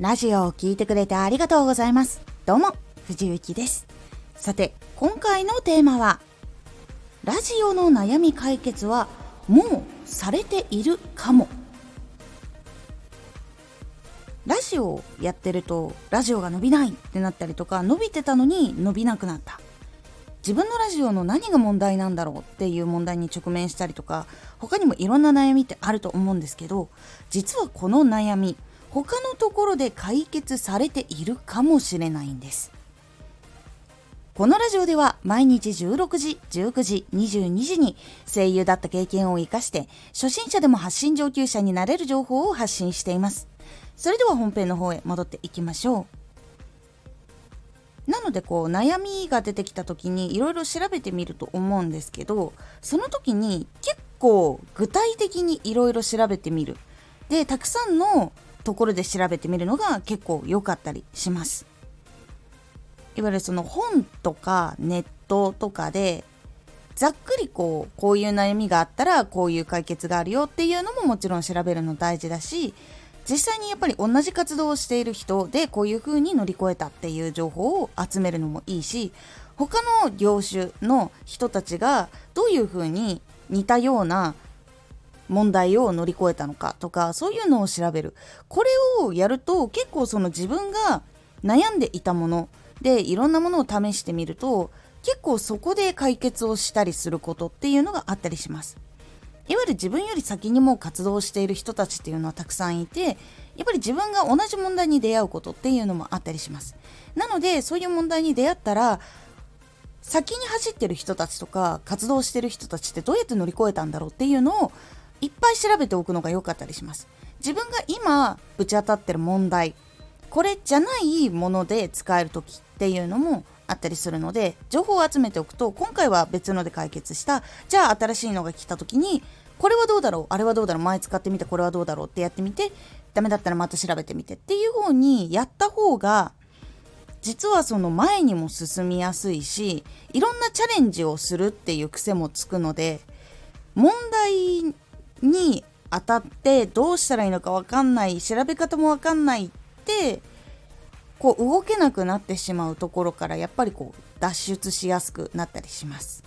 ラジオを聴いてくれてありがとうございます。どうも、藤幸です。さて、今回のテーマは、ラジオの悩み解決はもうされているかも。ラジオをやってると、ラジオが伸びないってなったりとか、伸びてたのに伸びなくなった。自分のラジオの何が問題なんだろうっていう問題に直面したりとか他にもいろんな悩みってあると思うんですけど実はこの悩み他のところで解決されているかもしれないんです。このラジオでは毎日16時、19時、22時に声優だった経験を活かして初心者でも発信上級者になれる情報を発信しています。それでは本編の方へ戻っていきましょう。なのでこう悩みが出てきた時にいろいろ調べてみると思うんですけどその時に結構具体的にいろいろ調べてみる。でたくさんのところで調べてみるのが結構良かったりします。いわゆるその本とかネットとかでざっくりこうこういう悩みがあったらこういう解決があるよっていうのももちろん調べるの大事だし実際にやっぱり同じ活動をしている人でこういう風に乗り越えたっていう情報を集めるのもいいし他の業種の人たちがどういう風に似たような問題を乗り越えたのかとかそういうのを調べる。これをやると結構その自分が悩んでいたものでいろんなものを試してみると結構そこで解決をしたりすることっていうのがあったりします。いわゆる自分より先にも活動している人たちっていうのはたくさんいてやっぱり自分が同じ問題に出会うことっていうのもあったりします。なのでそういう問題に出会ったら先に走ってる人たちとか活動してる人たちってどうやって乗り越えたんだろうっていうのをいっぱい調べておくのが良かったりします。自分が今ぶち当たってる問題これじゃないもので使える時っていうのもあったりするので情報を集めておくと今回は別ので解決したじゃあ新しいのが来た時にこれはどうだろうあれはどうだろう前使ってみてこれはどうだろうってやってみてダメだったらまた調べてみてっていう方にやった方が実はその前にも進みやすいしいろんなチャレンジをするっていう癖もつくので問題に当たってどうしたらいいのか分かんない調べ方も分かんないってこう動けなくなってしまうところからやっぱりこう脱出しやすくなったりします。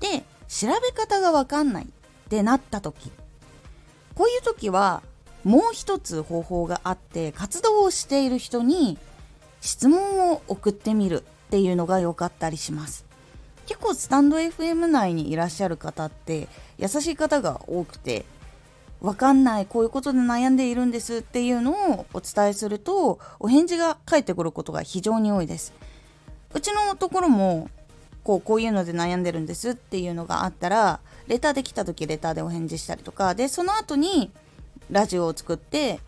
で調べ方が分かんないってなった時こういう時はもう一つ方法があって活動をしている人に質問を送ってみるっていうのが良かったりします。結構スタンド FM 内にいらっしゃる方って優しい方が多くてわかんないこういうことで悩んでいるんですっていうのをお伝えするとお返事が返ってくることが非常に多いです。うちのところもこうこういうので悩んでるんですっていうのがあったらレターできた時レターでお返事したりとかでその後にラジオを作って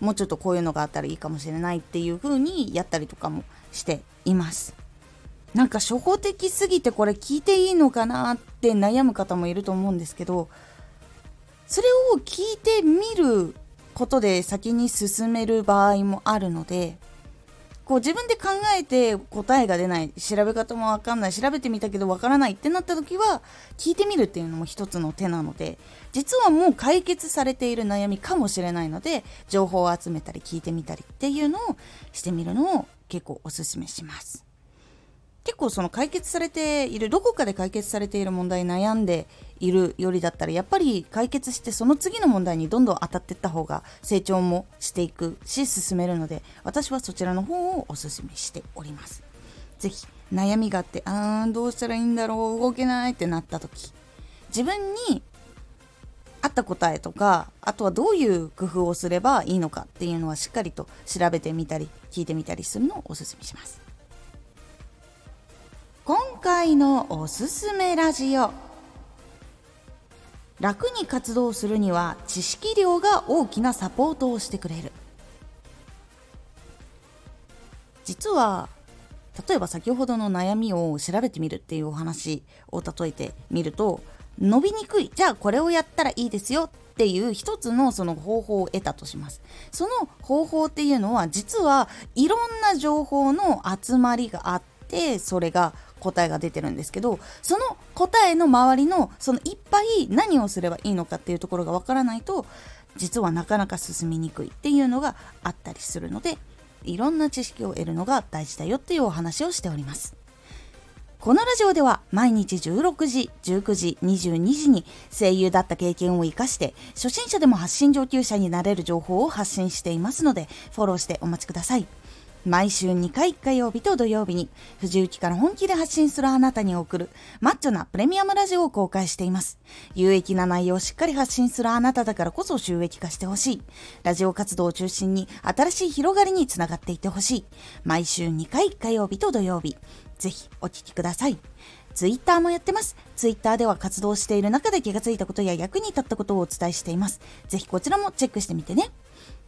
もうちょっとこういうのがあったらいいかもしれないっていう風にやったりとかもしています。なんか初歩的すぎてこれ聞いていいのかなって悩む方もいると思うんですけどそれを聞いてみることで先に進める場合もあるのでこう自分で考えて答えが出ない調べ方もわかんない調べてみたけどわからないってなった時は聞いてみるっていうのも一つの手なので実はもう解決されている悩みかもしれないので情報を集めたり聞いてみたりっていうのをしてみるのを結構おすすめします。結構その解決されているどこかで解決されている問題に悩んでいるよりだったらやっぱり解決してその次の問題にどんどん当たっていった方が成長もしていくし進めるので私はそちらの方をおすすめしております。是非悩みがあってあーどうしたらいいんだろう動けないってなった時自分に合った答えとかあとはどういう工夫をすればいいのかっていうのはしっかりと調べてみたり聞いてみたりするのをおすすめします。今回のおすすめラジオ。楽に活動するには知識量が大きなサポートをしてくれる。実は例えば先ほどの悩みを調べてみるっていうお話を例えてみると伸びにくい。じゃあこれをやったらいいですよっていう一つのその方法を得たとします。その方法っていうのは実はいろんな情報の集まりがあってそれが答えが出てるんですけどその答えの周りのそのいっぱい何をすればいいのかっていうところがわからないと実はなかなか進みにくいっていうのがあったりするのでいろんな知識を得るのが大事だよっていうお話をしておりますこのラジオでは毎日16時、19時、22時に声優だった経験を活かして初心者でも発信上級者になれる情報を発信していますのでフォローしてお待ちください。毎週2回火曜日と土曜日に藤雪から本気で発信するあなたに送るマッチョなプレミアムラジオを公開しています。有益な内容をしっかり発信するあなただからこそ収益化してほしい。ラジオ活動を中心に新しい広がりにつながっていってほしい。毎週2回火曜日と土曜日。ぜひお聴きください。ツイッターもやってます。ツイッターでは活動している中で気がついたことや役に立ったことをお伝えしています。ぜひこちらもチェックしてみてね。